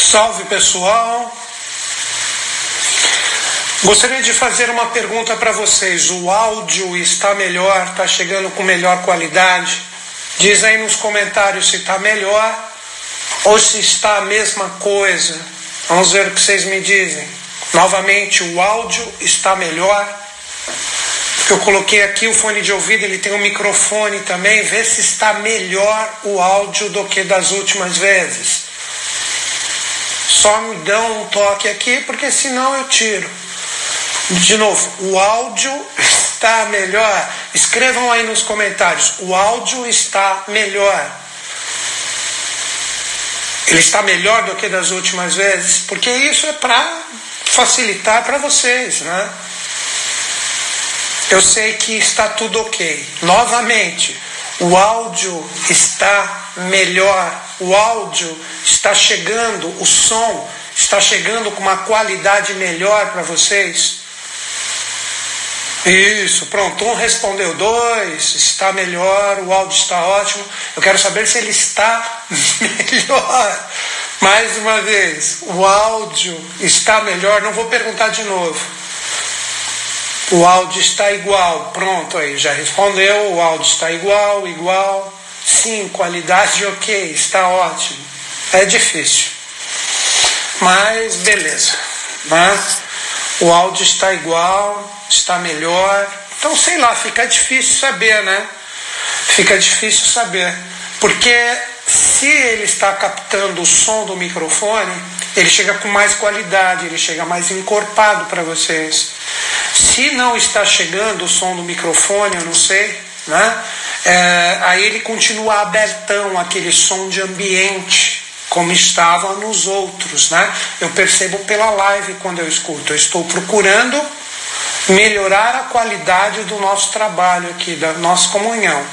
Salve pessoal! Gostaria de fazer uma pergunta para vocês. O áudio está melhor? Está chegando com melhor qualidade? Diz aí nos comentários se está melhor ou se está a mesma coisa. Vamos ver o que vocês me dizem. Novamente, o áudio está melhor. Eu coloquei aqui o fone de ouvido, ele tem um microfone também. Vê se está melhor o áudio do que das últimas vezes. Só me dão um toque aqui, porque senão eu tiro. De novo, o áudio está melhor. Escrevam aí nos comentários. O áudio está melhor. Ele está melhor do que das últimas vezes, porque isso é para facilitar para vocês, né? Eu sei que está tudo ok. Novamente, o áudio está melhor, o áudio está chegando, o som está chegando com uma qualidade melhor para vocês. Isso, pronto. Um respondeu dois, está melhor, o áudio está ótimo. Eu quero saber se ele está melhor. Mais uma vez, o áudio está melhor. Não vou perguntar de novo. O áudio está igual. Pronto, aí já respondeu. O áudio está igual, igual. Sim, qualidade ok, está ótimo. É difícil. Mas beleza. Né? O áudio está igual está melhor. Então, sei lá, fica difícil saber, né? Fica difícil saber. Porque se ele está captando o som do microfone, ele chega com mais qualidade, ele chega mais encorpado para vocês. Se não está chegando o som do microfone, eu não sei, né? É, aí ele continua abertão, aquele som de ambiente, como estava nos outros, né? Eu percebo pela live quando eu escuto. Eu estou procurando melhorar a qualidade do nosso trabalho aqui, da nossa comunhão.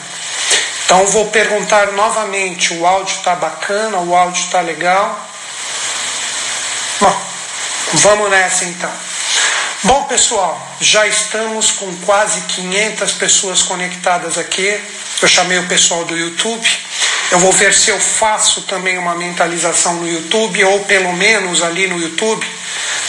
Então vou perguntar novamente: o áudio está bacana? O áudio está legal? Bom, vamos nessa então. Bom, pessoal, já estamos com quase 500 pessoas conectadas aqui. Eu chamei o pessoal do YouTube. Eu vou ver se eu faço também uma mentalização no YouTube, ou pelo menos ali no YouTube,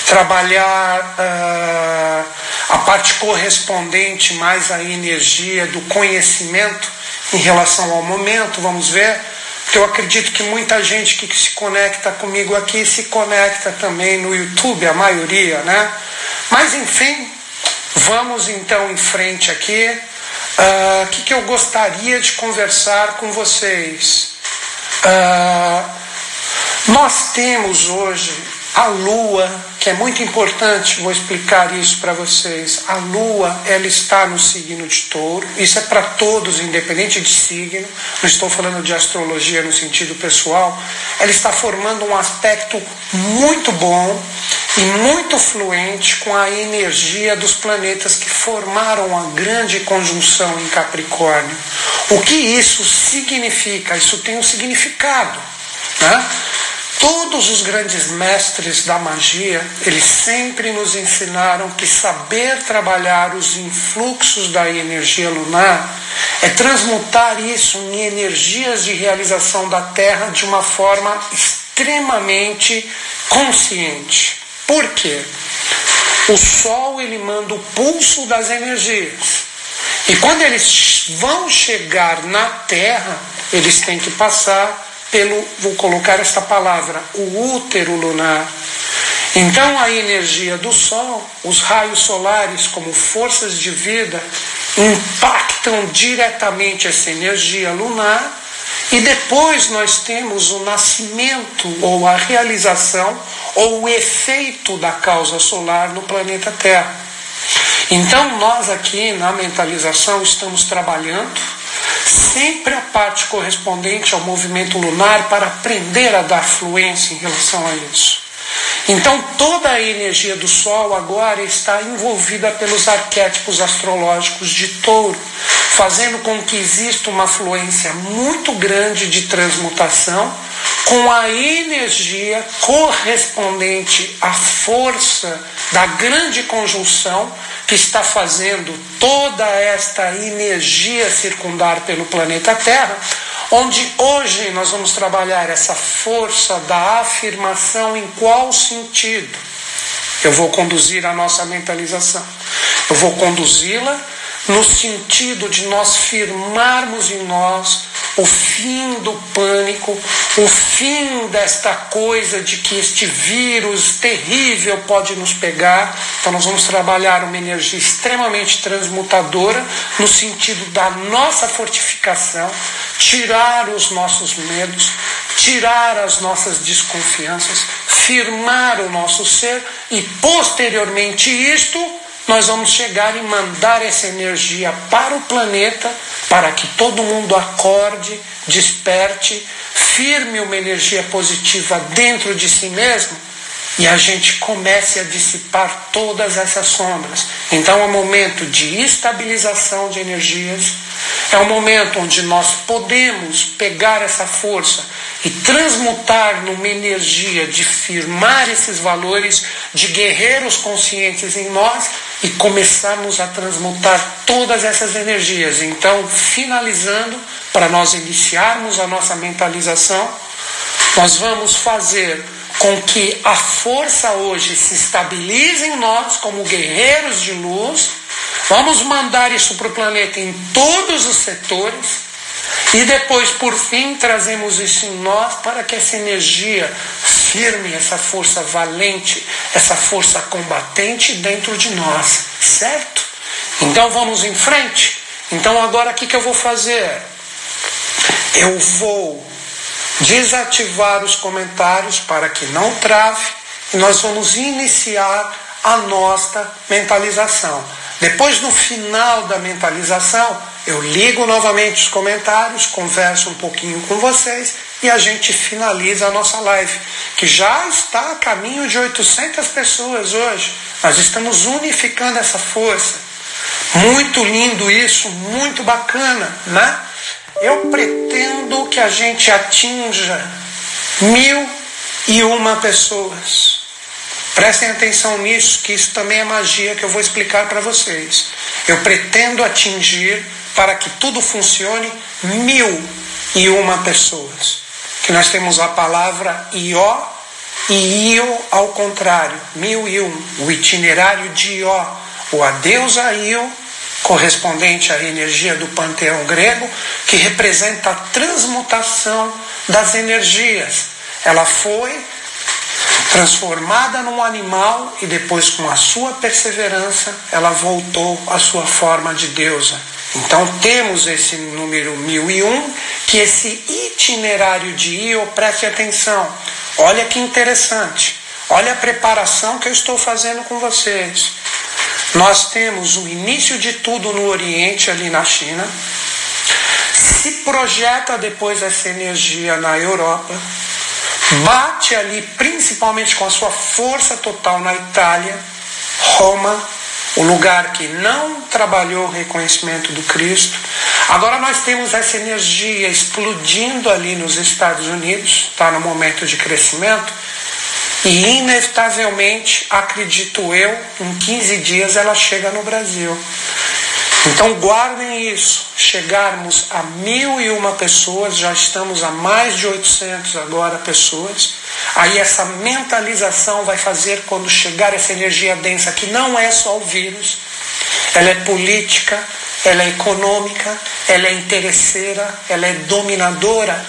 trabalhar. Uh, a parte correspondente mais à energia do conhecimento em relação ao momento, vamos ver. Eu acredito que muita gente que se conecta comigo aqui se conecta também no YouTube, a maioria, né? Mas enfim, vamos então em frente aqui. O uh, que, que eu gostaria de conversar com vocês? Uh, nós temos hoje a lua, que é muito importante, vou explicar isso para vocês. A lua, ela está no signo de touro, isso é para todos, independente de signo, não estou falando de astrologia no sentido pessoal. Ela está formando um aspecto muito bom e muito fluente com a energia dos planetas que formaram a grande conjunção em Capricórnio. O que isso significa? Isso tem um significado. Né? Todos os grandes mestres da magia, eles sempre nos ensinaram que saber trabalhar os influxos da energia lunar é transmutar isso em energias de realização da Terra de uma forma extremamente consciente. Por quê? O Sol ele manda o pulso das energias. E quando eles vão chegar na Terra, eles têm que passar pelo, vou colocar esta palavra, o útero lunar. Então a energia do Sol, os raios solares como forças de vida, impactam diretamente essa energia lunar e depois nós temos o nascimento ou a realização ou o efeito da causa solar no planeta Terra. Então nós aqui na mentalização estamos trabalhando sempre a parte correspondente ao movimento lunar para aprender a dar fluência em relação a isso. Então, toda a energia do Sol agora está envolvida pelos arquétipos astrológicos de touro, fazendo com que exista uma fluência muito grande de transmutação, com a energia correspondente à força da grande conjunção que está fazendo toda esta energia circundar pelo planeta Terra, onde hoje nós vamos trabalhar essa força da afirmação em qual sentido? Eu vou conduzir a nossa mentalização. Eu vou conduzi-la no sentido de nós firmarmos em nós o fim do pânico, o fim desta coisa de que este vírus terrível pode nos pegar. Então, nós vamos trabalhar uma energia extremamente transmutadora no sentido da nossa fortificação, tirar os nossos medos, tirar as nossas desconfianças, firmar o nosso ser e, posteriormente, isto nós vamos chegar e mandar essa energia para o planeta, para que todo mundo acorde, desperte, firme uma energia positiva dentro de si mesmo e a gente comece a dissipar todas essas sombras. Então é um momento de estabilização de energias, é um momento onde nós podemos pegar essa força e transmutar numa energia de firmar esses valores de guerreiros conscientes em nós e começarmos a transmutar todas essas energias. Então, finalizando, para nós iniciarmos a nossa mentalização, nós vamos fazer com que a força hoje se estabilize em nós como guerreiros de luz. Vamos mandar isso para o planeta em todos os setores e depois, por fim, trazemos isso em nós para que essa energia firme, essa força valente, essa força combatente dentro de nós, certo? Então vamos em frente. Então agora o que, que eu vou fazer? Eu vou desativar os comentários para que não trave e nós vamos iniciar a nossa mentalização. Depois, no final da mentalização, eu ligo novamente os comentários, converso um pouquinho com vocês e a gente finaliza a nossa live, que já está a caminho de 800 pessoas hoje. Nós estamos unificando essa força. Muito lindo isso, muito bacana, né? Eu pretendo que a gente atinja mil e uma pessoas. Prestem atenção nisso, que isso também é magia que eu vou explicar para vocês. Eu pretendo atingir, para que tudo funcione, mil e uma pessoas. Que nós temos a palavra Ió e Io ao contrário, mil e um. O itinerário de Ió, o adeus a Io, correspondente à energia do panteão grego, que representa a transmutação das energias. Ela foi transformada num animal e depois, com a sua perseverança, ela voltou à sua forma de deusa. Então temos esse número 1001, que esse itinerário de Io, preste atenção, olha que interessante, olha a preparação que eu estou fazendo com vocês. Nós temos o início de tudo no Oriente, ali na China, se projeta depois essa energia na Europa, bate ali principalmente com a sua força total na Itália, Roma, o lugar que não trabalhou o reconhecimento do Cristo. Agora nós temos essa energia explodindo ali nos Estados Unidos, está no momento de crescimento, e inevitavelmente, acredito eu, em 15 dias ela chega no Brasil. Então guardem isso. Chegarmos a mil e uma pessoas, já estamos a mais de 800 agora pessoas. Aí essa mentalização vai fazer quando chegar essa energia densa, que não é só o vírus, ela é política, ela é econômica, ela é interesseira, ela é dominadora.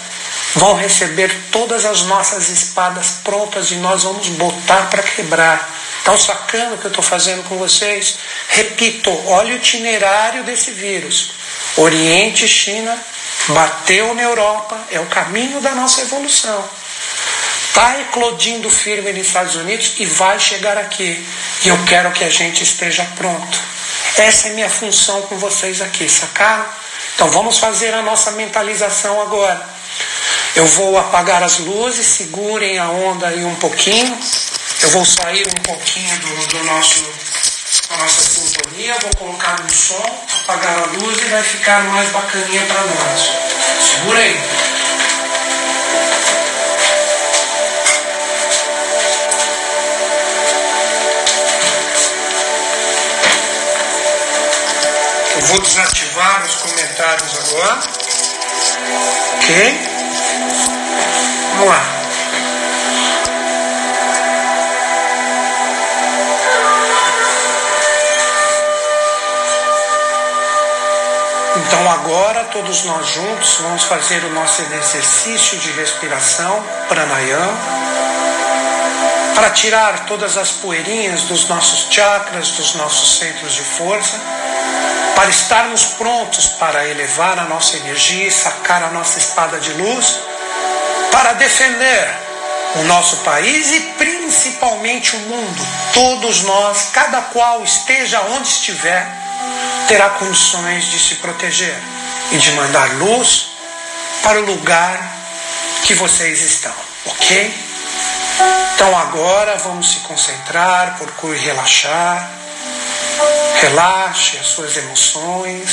Vão receber todas as nossas espadas prontas e nós vamos botar para quebrar. Estão sacando o que eu estou fazendo com vocês? Repito, olha o itinerário desse vírus. Oriente, China, bateu na Europa, é o caminho da nossa evolução. Está eclodindo firme nos Estados Unidos e vai chegar aqui. E eu quero que a gente esteja pronto. Essa é minha função com vocês aqui, sacaram? Então vamos fazer a nossa mentalização agora. Eu vou apagar as luzes, segurem a onda aí um pouquinho. Eu vou sair um pouquinho do, do nosso, da nossa sintonia, vou colocar um som, apagar a luz e vai ficar mais bacaninha para nós. Segura aí. Eu vou desativar os comentários agora. Ok? Vamos lá. Então agora todos nós juntos vamos fazer o nosso exercício de respiração pranayama para tirar todas as poeirinhas dos nossos chakras, dos nossos centros de força, para estarmos prontos para elevar a nossa energia e sacar a nossa espada de luz, para defender o nosso país e principalmente o mundo. Todos nós, cada qual esteja onde estiver, terá condições de se proteger e de mandar luz para o lugar que vocês estão, ok? Então agora vamos se concentrar, procure relaxar. Relaxe as suas emoções,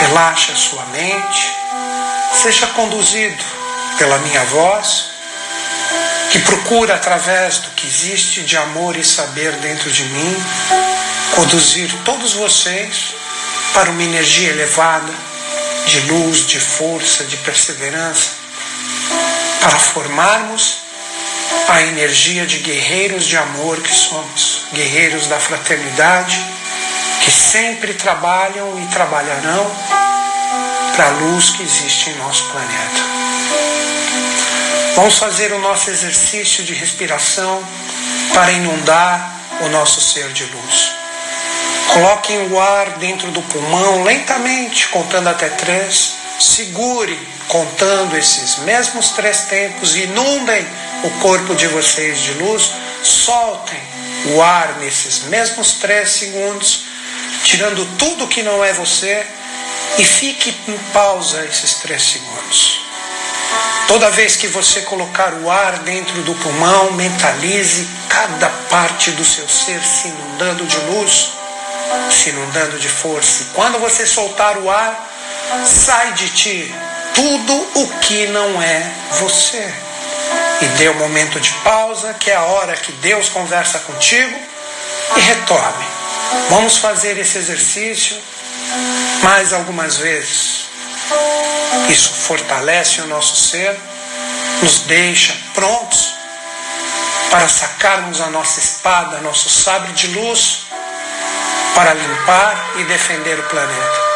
relaxe a sua mente, seja conduzido pela minha voz, que procura através do que existe de amor e saber dentro de mim, conduzir todos vocês para uma energia elevada de luz, de força, de perseverança, para formarmos a energia de guerreiros de amor que somos, guerreiros da fraternidade, que sempre trabalham e trabalharão para a luz que existe em nosso planeta. Vamos fazer o nosso exercício de respiração para inundar o nosso ser de luz. Coloquem o ar dentro do pulmão lentamente, contando até três. Segure contando esses mesmos três tempos. Inundem o corpo de vocês de luz. Soltem o ar nesses mesmos três segundos, tirando tudo que não é você. E fique em pausa esses três segundos. Toda vez que você colocar o ar dentro do pulmão, mentalize cada parte do seu ser se inundando de luz se inundando de força. E quando você soltar o ar, sai de ti tudo o que não é você. E dê um momento de pausa, que é a hora que Deus conversa contigo, e retorne. Vamos fazer esse exercício mais algumas vezes. Isso fortalece o nosso ser, nos deixa prontos para sacarmos a nossa espada, nosso sabre de luz para limpar e defender o planeta.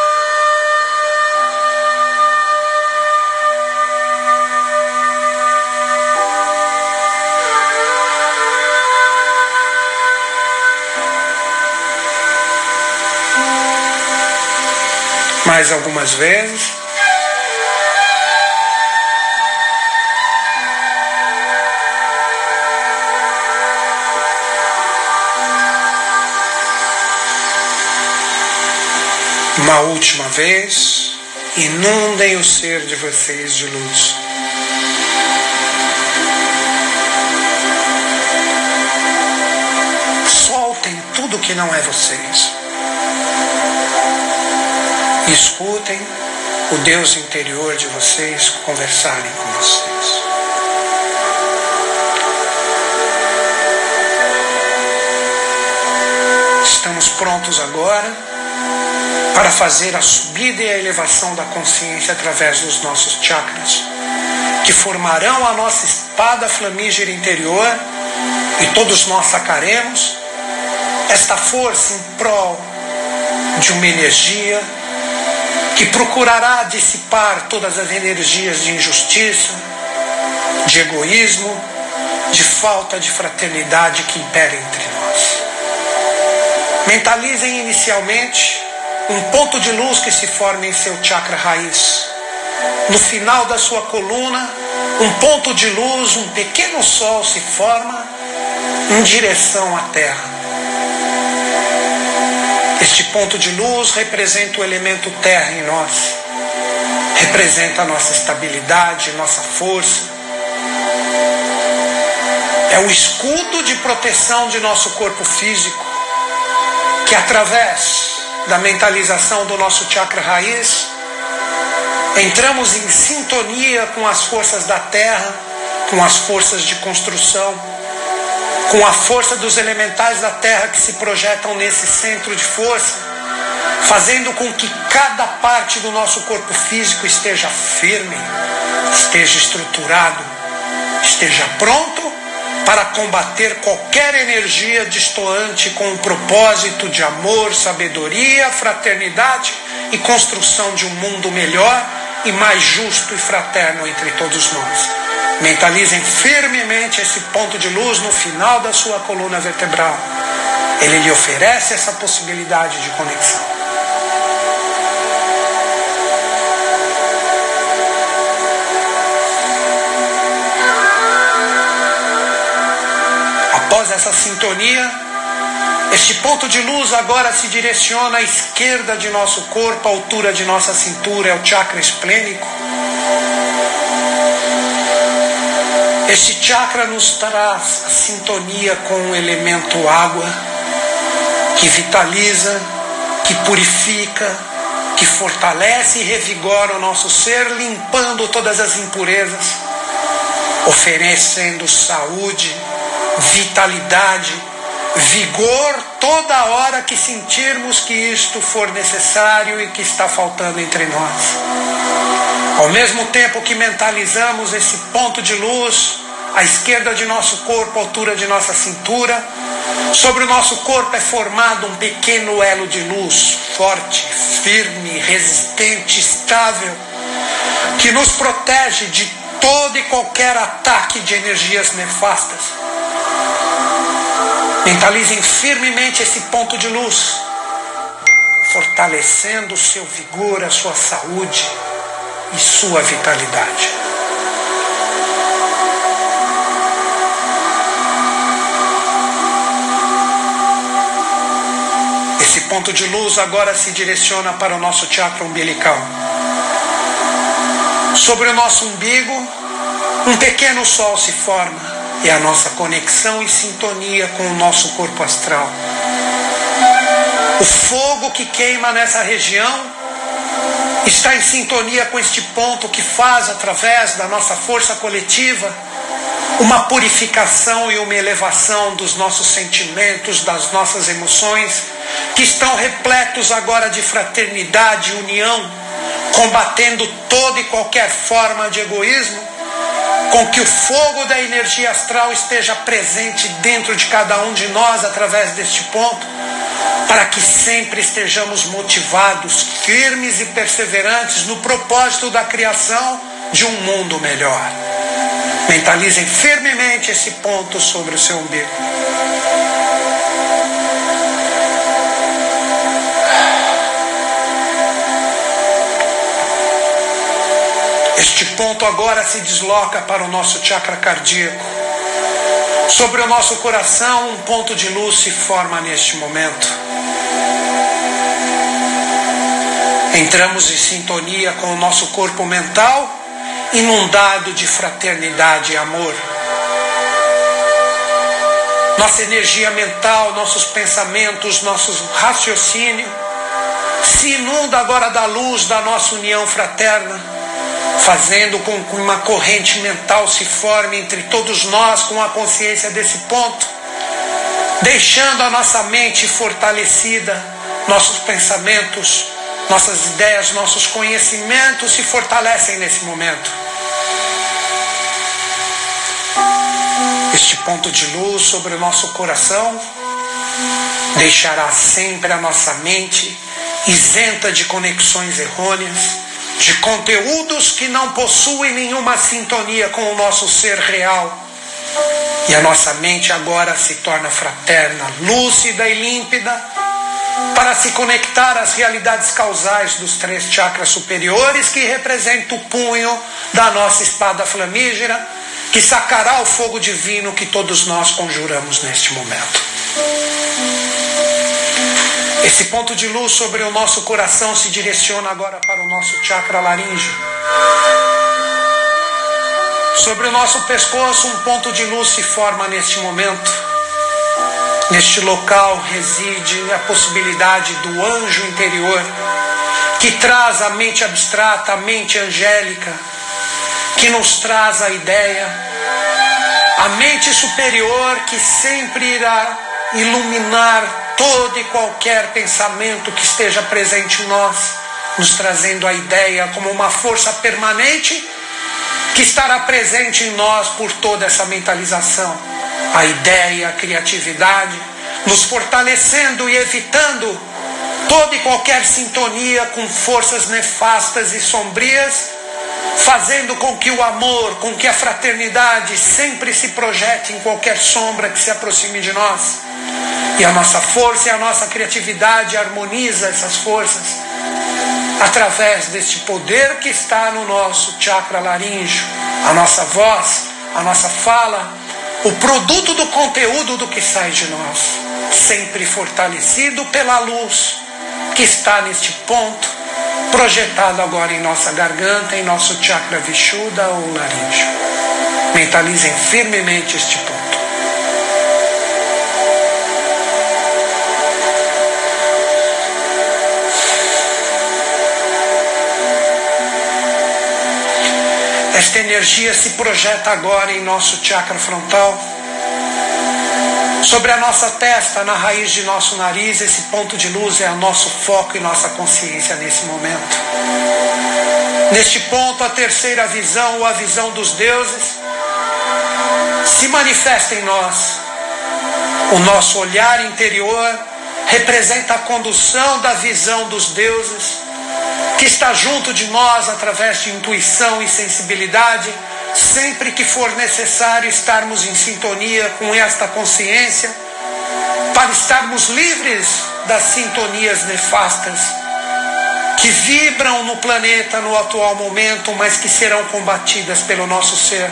Mais algumas vezes. Uma última vez, inundem o ser de vocês de luz. Soltem tudo que não é vocês. Escutem o Deus interior de vocês conversarem com vocês. Estamos prontos agora para fazer a subida e a elevação da consciência através dos nossos chakras, que formarão a nossa espada flamígera interior e todos nós sacaremos esta força em prol de uma energia que procurará dissipar todas as energias de injustiça, de egoísmo, de falta de fraternidade que impera entre nós. Mentalizem inicialmente um ponto de luz que se forma em seu chakra raiz. No final da sua coluna, um ponto de luz, um pequeno sol se forma em direção à Terra. Este ponto de luz representa o elemento terra em nós, representa a nossa estabilidade, nossa força. É o escudo de proteção de nosso corpo físico, que através da mentalização do nosso chakra raiz, entramos em sintonia com as forças da terra, com as forças de construção, com a força dos elementais da terra que se projetam nesse centro de força fazendo com que cada parte do nosso corpo físico esteja firme, esteja estruturado, esteja pronto para combater qualquer energia destoante com o propósito de amor, sabedoria, fraternidade e construção de um mundo melhor e mais justo e fraterno entre todos nós. Mentalizem firmemente esse ponto de luz no final da sua coluna vertebral. Ele lhe oferece essa possibilidade de conexão. Após essa sintonia, este ponto de luz agora se direciona à esquerda de nosso corpo, à altura de nossa cintura, é o chakra esplênico. Este chakra nos traz a sintonia com o elemento água, que vitaliza, que purifica, que fortalece e revigora o nosso ser, limpando todas as impurezas, oferecendo saúde, vitalidade, vigor toda hora que sentirmos que isto for necessário e que está faltando entre nós. Ao mesmo tempo que mentalizamos esse ponto de luz à esquerda de nosso corpo, altura de nossa cintura, sobre o nosso corpo é formado um pequeno elo de luz, forte, firme, resistente, estável, que nos protege de todo e qualquer ataque de energias nefastas Mentalizem firmemente esse ponto de luz, fortalecendo o seu vigor, a sua saúde e sua vitalidade. Esse ponto de luz agora se direciona para o nosso chakra umbilical. Sobre o nosso umbigo, um pequeno sol se forma é a nossa conexão e sintonia com o nosso corpo astral. O fogo que queima nessa região está em sintonia com este ponto que faz, através da nossa força coletiva, uma purificação e uma elevação dos nossos sentimentos, das nossas emoções, que estão repletos agora de fraternidade e união, combatendo toda e qualquer forma de egoísmo com que o fogo da energia astral esteja presente dentro de cada um de nós através deste ponto, para que sempre estejamos motivados, firmes e perseverantes no propósito da criação de um mundo melhor. Mentalizem firmemente esse ponto sobre o seu umbigo. Este ponto agora se desloca para o nosso chakra cardíaco. Sobre o nosso coração, um ponto de luz se forma neste momento. Entramos em sintonia com o nosso corpo mental, inundado de fraternidade e amor. Nossa energia mental, nossos pensamentos, nosso raciocínio se inunda agora da luz da nossa união fraterna fazendo com que uma corrente mental se forme entre todos nós com a consciência desse ponto, deixando a nossa mente fortalecida, nossos pensamentos, nossas ideias, nossos conhecimentos se fortalecem nesse momento. Este ponto de luz sobre o nosso coração deixará sempre a nossa mente isenta de conexões errôneas de conteúdos que não possuem nenhuma sintonia com o nosso ser real. E a nossa mente agora se torna fraterna, lúcida e límpida, para se conectar às realidades causais dos três chakras superiores, que representam o punho da nossa espada flamígera, que sacará o fogo divino que todos nós conjuramos neste momento. Esse ponto de luz sobre o nosso coração se direciona agora para o nosso chakra laríngeo. Sobre o nosso pescoço, um ponto de luz se forma neste momento. Neste local reside a possibilidade do anjo interior, que traz a mente abstrata, a mente angélica, que nos traz a ideia, a mente superior que sempre irá iluminar todo e qualquer pensamento que esteja presente em nós, nos trazendo a ideia como uma força permanente que estará presente em nós por toda essa mentalização. A ideia, a criatividade, nos fortalecendo e evitando toda e qualquer sintonia com forças nefastas e sombrias, fazendo com que o amor, com que a fraternidade sempre se projete em qualquer sombra que se aproxime de nós. E a nossa força e a nossa criatividade harmoniza essas forças através deste poder que está no nosso chakra laríngeo, a nossa voz, a nossa fala, o produto do conteúdo do que sai de nós, sempre fortalecido pela luz que está neste ponto, projetado agora em nossa garganta, em nosso chakra vishuda ou laríngeo. Mentalizem firmemente este ponto. Esta energia se projeta agora em nosso chakra frontal, sobre a nossa testa, na raiz de nosso nariz. Esse ponto de luz é o nosso foco e nossa consciência nesse momento. Neste ponto, a terceira visão, ou a visão dos deuses, se manifesta em nós. O nosso olhar interior representa a condução da visão dos deuses que está junto de nós através de intuição e sensibilidade, sempre que for necessário estarmos em sintonia com esta consciência, para estarmos livres das sintonias nefastas que vibram no planeta no atual momento, mas que serão combatidas pelo nosso ser.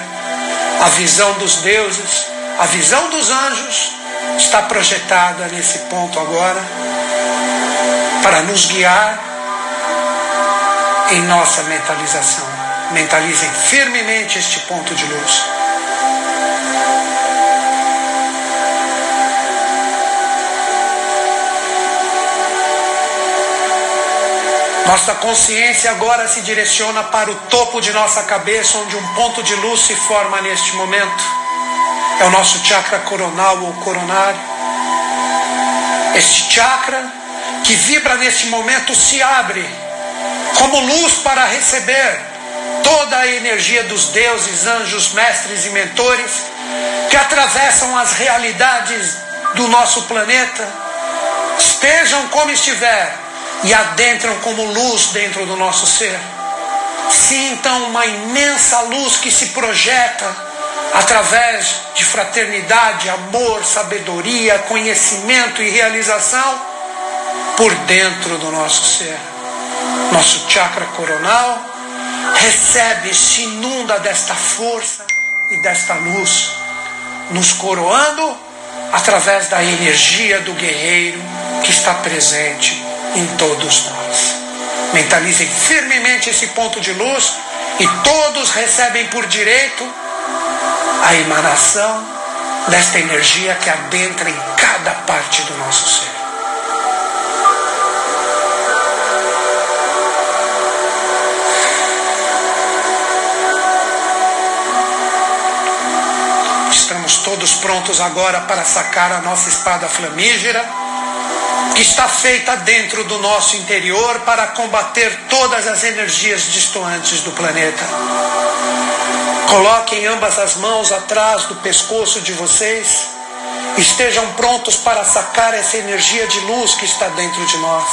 A visão dos deuses, a visão dos anjos está projetada nesse ponto agora para nos guiar em nossa mentalização. Mentalizem firmemente este ponto de luz. Nossa consciência agora se direciona para o topo de nossa cabeça, onde um ponto de luz se forma neste momento. É o nosso chakra coronal ou coronário. Este chakra que vibra neste momento se abre como luz para receber toda a energia dos deuses, anjos, mestres e mentores que atravessam as realidades do nosso planeta, estejam como estiver e adentram como luz dentro do nosso ser. Sintam uma imensa luz que se projeta através de fraternidade, amor, sabedoria, conhecimento e realização por dentro do nosso ser nosso chakra coronal, recebe, se inunda desta força e desta luz, nos coroando através da energia do guerreiro que está presente em todos nós. Mentalizem firmemente esse ponto de luz e todos recebem por direito a emanação desta energia que adentra em cada parte do nosso ser. Todos prontos agora para sacar a nossa espada flamígera, que está feita dentro do nosso interior para combater todas as energias distantes do planeta. Coloquem ambas as mãos atrás do pescoço de vocês. Estejam prontos para sacar essa energia de luz que está dentro de nós.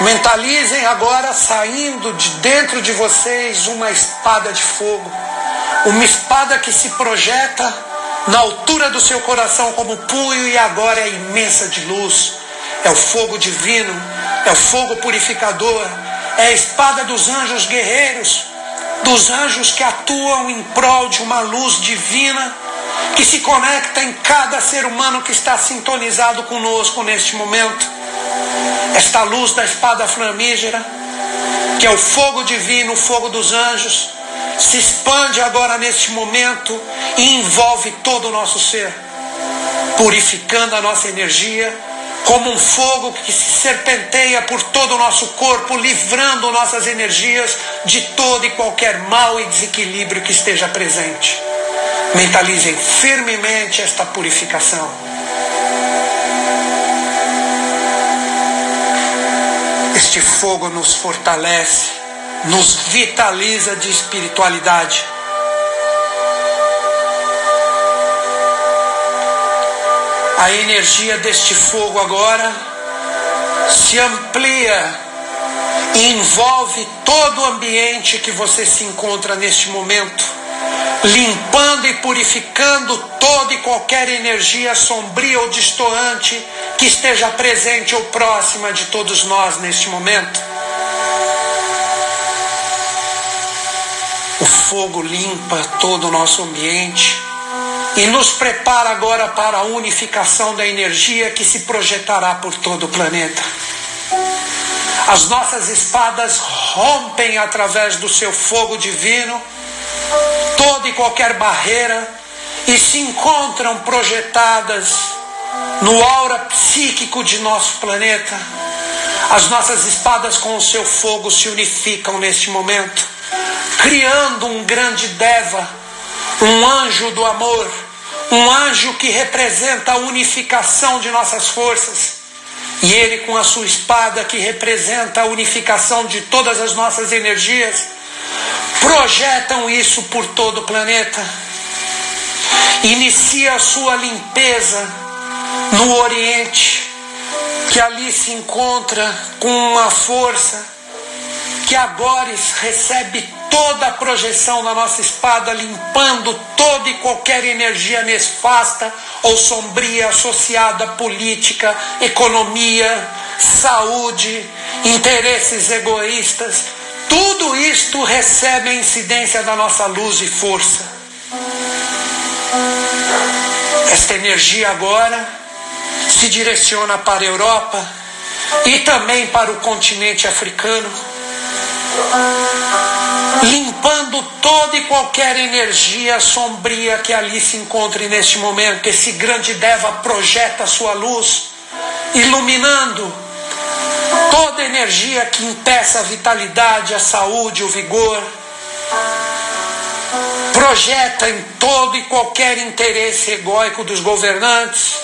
Mentalizem agora saindo de dentro de vocês uma espada de fogo uma espada que se projeta na altura do seu coração como punho e agora é imensa de luz. É o fogo divino, é o fogo purificador, é a espada dos anjos guerreiros, dos anjos que atuam em prol de uma luz divina que se conecta em cada ser humano que está sintonizado conosco neste momento. Esta luz da espada flamígera, que é o fogo divino, o fogo dos anjos, se expande agora neste momento e envolve todo o nosso ser, purificando a nossa energia como um fogo que se serpenteia por todo o nosso corpo, livrando nossas energias de todo e qualquer mal e desequilíbrio que esteja presente. Mentalizem firmemente esta purificação. Este fogo nos fortalece nos vitaliza de espiritualidade. A energia deste fogo agora se amplia e envolve todo o ambiente que você se encontra neste momento, limpando e purificando toda e qualquer energia sombria ou distoante que esteja presente ou próxima de todos nós neste momento. Fogo limpa todo o nosso ambiente e nos prepara agora para a unificação da energia que se projetará por todo o planeta. As nossas espadas rompem através do seu fogo divino toda e qualquer barreira e se encontram projetadas no aura psíquico de nosso planeta. As nossas espadas com o seu fogo se unificam neste momento, criando um grande Deva, um anjo do amor, um anjo que representa a unificação de nossas forças e ele, com a sua espada, que representa a unificação de todas as nossas energias, projetam isso por todo o planeta. Inicia a sua limpeza no Oriente, que ali se encontra com uma força que agora recebe toda a projeção da nossa espada, limpando toda e qualquer energia nefasta ou sombria associada à política, economia, saúde, interesses egoístas. Tudo isto recebe a incidência da nossa luz e força. Esta energia agora se direciona para a Europa e também para o continente africano limpando toda e qualquer energia sombria que ali se encontre neste momento. Esse grande Deva projeta sua luz, iluminando toda energia que impeça a vitalidade, a saúde, o vigor. Projeta em todo e qualquer interesse egóico dos governantes,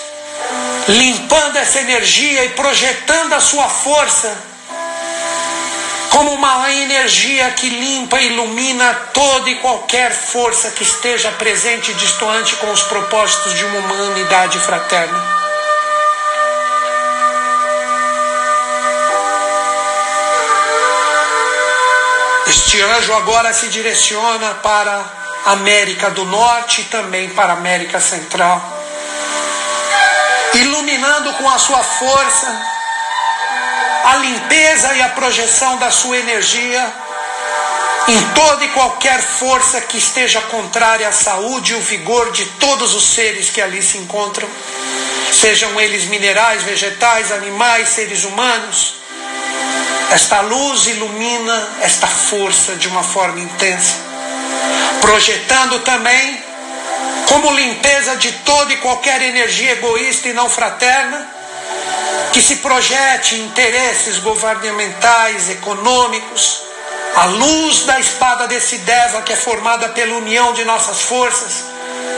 limpando essa energia e projetando a sua força como uma energia que limpa e ilumina toda e qualquer força que esteja presente e distoante com os propósitos de uma humanidade fraterna. Este anjo agora se direciona para a América do Norte e também para a América Central, iluminando com a sua força a limpeza e a projeção da sua energia em toda e qualquer força que esteja contrária à saúde e o vigor de todos os seres que ali se encontram, sejam eles minerais, vegetais, animais, seres humanos. Esta luz ilumina esta força de uma forma intensa, projetando também como limpeza de toda e qualquer energia egoísta e não fraterna que se projete interesses governamentais, econômicos, à luz da espada desse Deva que é formada pela união de nossas forças,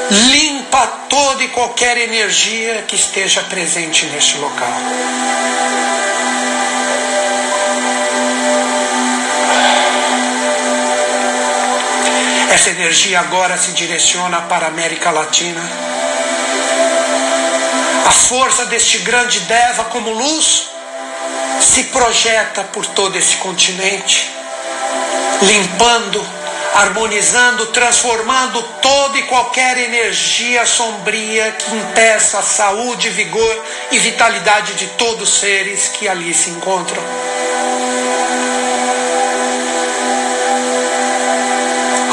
limpa toda e qualquer energia que esteja presente neste local. Essa energia agora se direciona para a América Latina a força deste grande Deva como luz se projeta por todo esse continente, limpando, harmonizando, transformando toda e qualquer energia sombria que impeça a saúde, vigor e vitalidade de todos os seres que ali se encontram.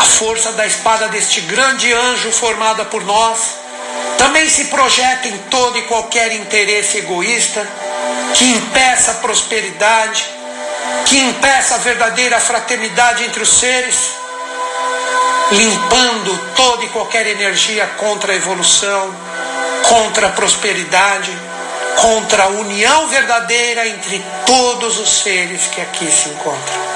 A força da espada deste grande anjo formada por nós também se projeta em todo e qualquer interesse egoísta que impeça a prosperidade, que impeça a verdadeira fraternidade entre os seres, limpando toda e qualquer energia contra a evolução, contra a prosperidade, contra a união verdadeira entre todos os seres que aqui se encontram.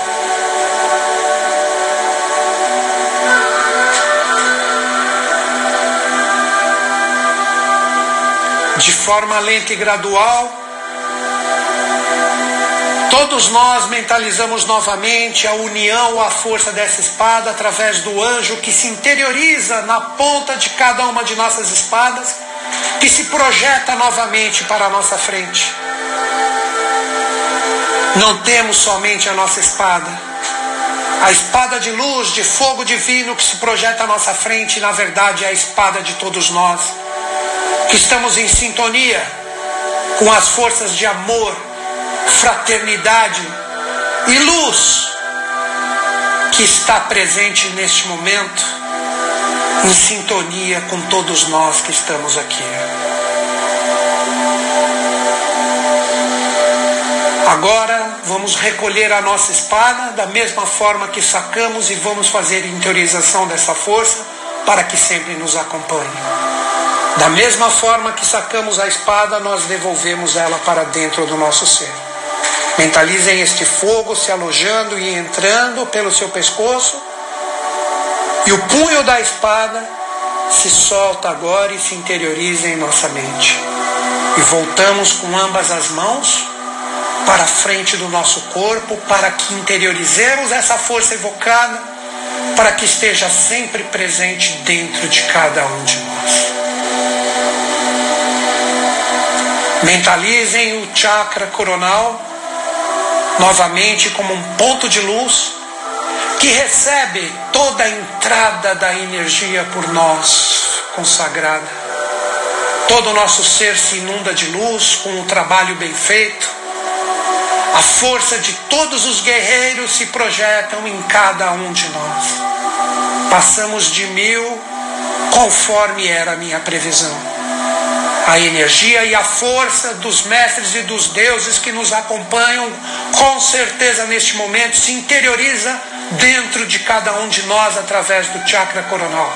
Forma lenta e gradual, Todos nós mentalizamos novamente a união, a força dessa espada através do anjo que se interioriza na ponta de cada uma de nossas espadas, que se projeta novamente para a nossa frente. Não temos somente a nossa espada, a espada de luz, de fogo divino que se projeta à nossa frente, na verdade é a espada de todos nós, que estamos em sintonia com as forças de amor, fraternidade e luz que está presente neste momento, em sintonia com todos nós que estamos aqui. Agora vamos recolher a nossa espada da mesma forma que sacamos e vamos fazer interiorização dessa força para que sempre nos acompanhe. Da mesma forma que sacamos a espada, nós devolvemos ela para dentro do nosso ser. Mentalizem este fogo se alojando e entrando pelo seu pescoço, e o punho da espada se solta agora e se interioriza em nossa mente. E voltamos com ambas as mãos para a frente do nosso corpo, para que interiorizemos essa força evocada, para que esteja sempre presente dentro de cada um de nós. Mentalizem o chakra coronal novamente como um ponto de luz que recebe toda a entrada da energia por nós consagrada. Todo o nosso ser se inunda de luz com um trabalho bem feito a força de todos os guerreiros se projetam em cada um de nós. Passamos de mil conforme era a minha previsão. A energia e a força dos mestres e dos deuses que nos acompanham, com certeza neste momento, se interioriza dentro de cada um de nós através do chakra coronal.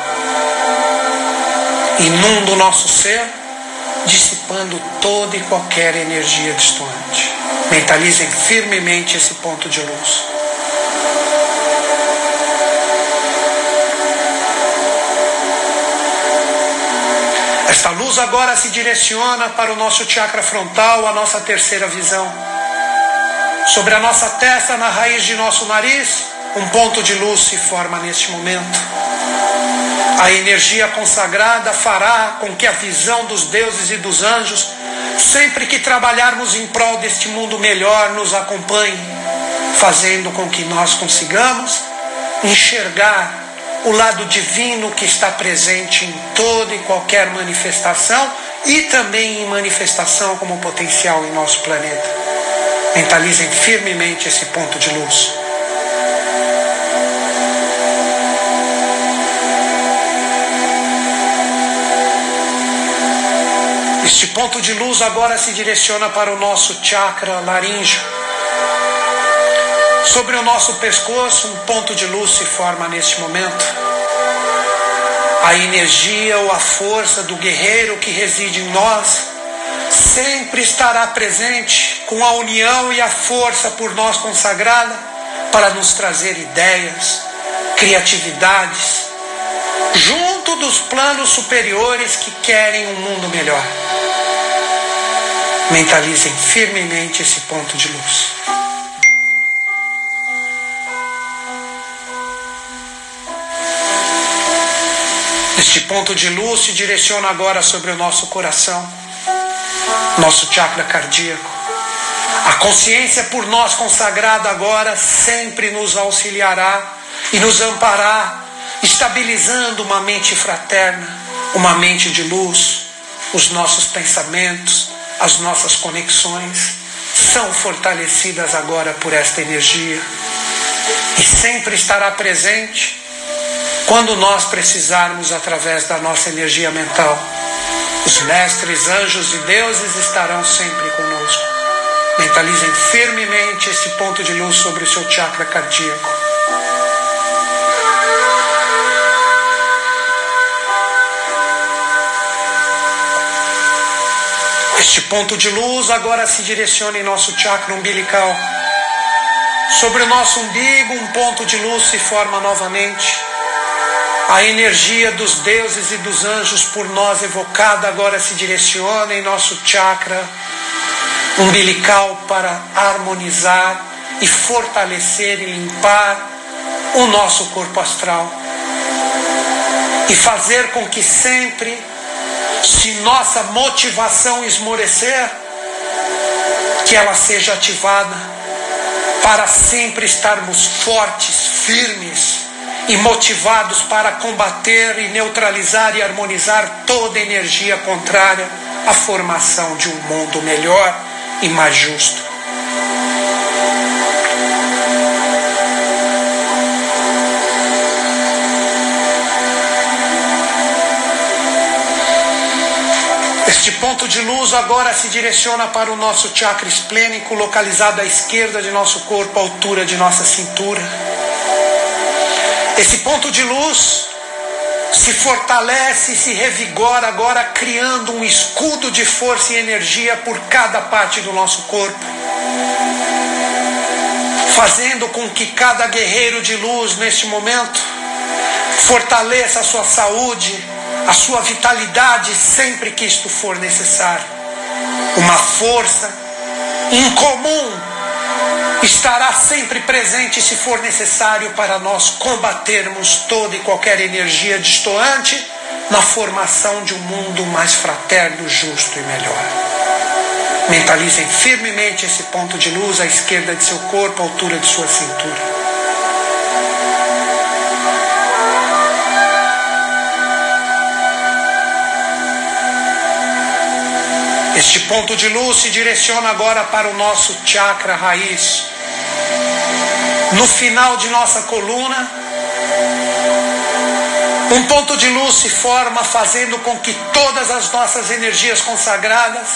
Inunda o nosso ser, dissipando toda e qualquer energia distante. Mentalizem firmemente esse ponto de luz. Esta luz agora se direciona para o nosso chakra frontal, a nossa terceira visão. Sobre a nossa testa, na raiz de nosso nariz, um ponto de luz se forma neste momento. A energia consagrada fará com que a visão dos deuses e dos anjos sempre que trabalharmos em prol deste mundo melhor, nos acompanhe, fazendo com que nós consigamos enxergar o lado divino que está presente em toda e qualquer manifestação e também em manifestação como potencial em nosso planeta. Mentalizem firmemente esse ponto de luz. Este ponto de luz agora se direciona para o nosso chakra laríngeo. Sobre o nosso pescoço, um ponto de luz se forma neste momento. A energia ou a força do guerreiro que reside em nós sempre estará presente com a união e a força por nós consagrada para nos trazer ideias, criatividades, junto dos planos superiores que querem um mundo melhor. Mentalizem firmemente esse ponto de luz. Este ponto de luz se direciona agora sobre o nosso coração, nosso chakra cardíaco. A consciência por nós consagrada agora sempre nos auxiliará e nos ampará, estabilizando uma mente fraterna, uma mente de luz, os nossos pensamentos, as nossas conexões são fortalecidas agora por esta energia e sempre estará presente quando nós precisarmos através da nossa energia mental. Os mestres, anjos e deuses estarão sempre conosco. Mentalizem firmemente esse ponto de luz sobre o seu chakra cardíaco. Este ponto de luz agora se direciona em nosso chakra umbilical. Sobre o nosso umbigo, um ponto de luz se forma novamente. A energia dos deuses e dos anjos por nós evocada agora se direciona em nosso chakra umbilical para harmonizar e fortalecer e limpar o nosso corpo astral e fazer com que sempre, se nossa motivação esmorecer, que ela seja ativada para sempre estarmos fortes, firmes e motivados para combater e neutralizar e harmonizar toda energia contrária à formação de um mundo melhor e mais justo. Este ponto de luz agora se direciona para o nosso chakra esplênico, localizado à esquerda de nosso corpo, à altura de nossa cintura. Esse ponto de luz se fortalece e se revigora agora, criando um escudo de força e energia por cada parte do nosso corpo, fazendo com que cada guerreiro de luz neste momento fortaleça a sua saúde, a sua vitalidade sempre que isto for necessário. Uma força incomum estará sempre presente se for necessário para nós combatermos toda e qualquer energia destoante na formação de um mundo mais fraterno, justo e melhor. Mentalizem firmemente esse ponto de luz à esquerda de seu corpo, à altura de sua cintura. Este ponto de luz se direciona agora para o nosso chakra raiz. No final de nossa coluna, um ponto de luz se forma, fazendo com que todas as nossas energias consagradas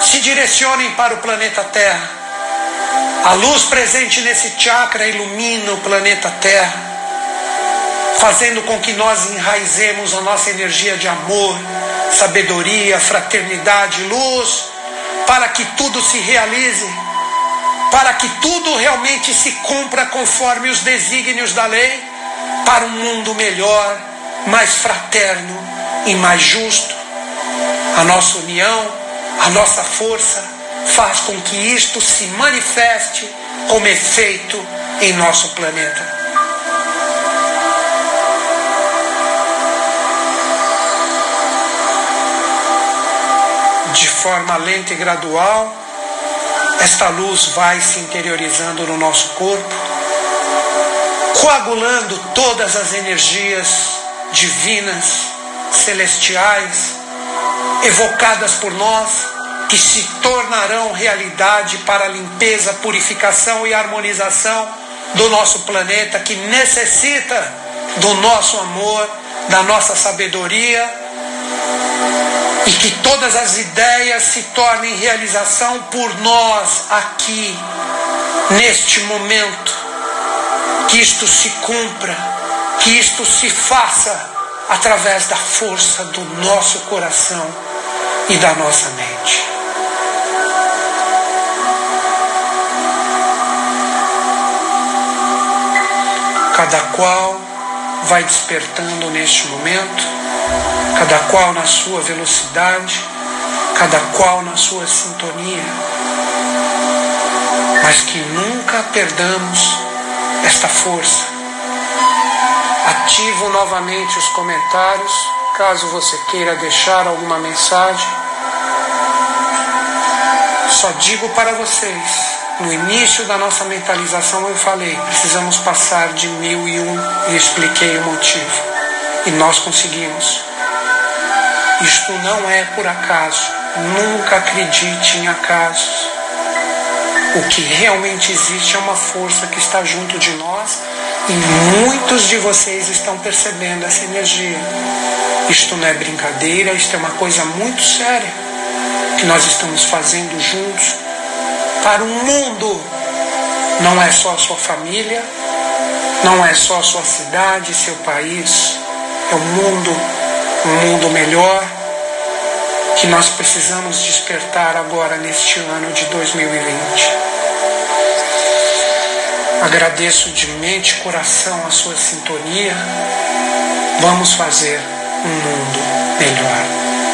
se direcionem para o planeta Terra. A luz presente nesse chakra ilumina o planeta Terra, fazendo com que nós enraizemos a nossa energia de amor, sabedoria, fraternidade, luz, para que tudo se realize, para que tudo realmente se cumpra conforme os desígnios da lei, para um mundo melhor, mais fraterno e mais justo. A nossa união, a nossa força faz com que isto se manifeste como efeito em nosso planeta. de forma lenta e gradual, esta luz vai se interiorizando no nosso corpo, coagulando todas as energias divinas, celestiais, evocadas por nós, que se tornarão realidade para a limpeza, purificação e harmonização do nosso planeta, que necessita do nosso amor, da nossa sabedoria e que todas as ideias se tornem realização por nós aqui, neste momento. Que isto se cumpra, que isto se faça através da força do nosso coração e da nossa mente. Cada qual vai despertando neste momento cada qual na sua velocidade, cada qual na sua sintonia, mas que nunca perdamos esta força. Ativo novamente os comentários, caso você queira deixar alguma mensagem. Só digo para vocês, no início da nossa mentalização eu falei, precisamos passar de mil e um e expliquei o motivo. E nós conseguimos. Isto não é por acaso. Nunca acredite em acasos. O que realmente existe é uma força que está junto de nós e muitos de vocês estão percebendo essa energia. Isto não é brincadeira, isto é uma coisa muito séria que nós estamos fazendo juntos para o mundo. Não é só a sua família, não é só a sua cidade, seu país, é o mundo, um mundo melhor que nós precisamos despertar agora neste ano de 2020. Agradeço de mente e coração a sua sintonia. Vamos fazer um mundo melhor.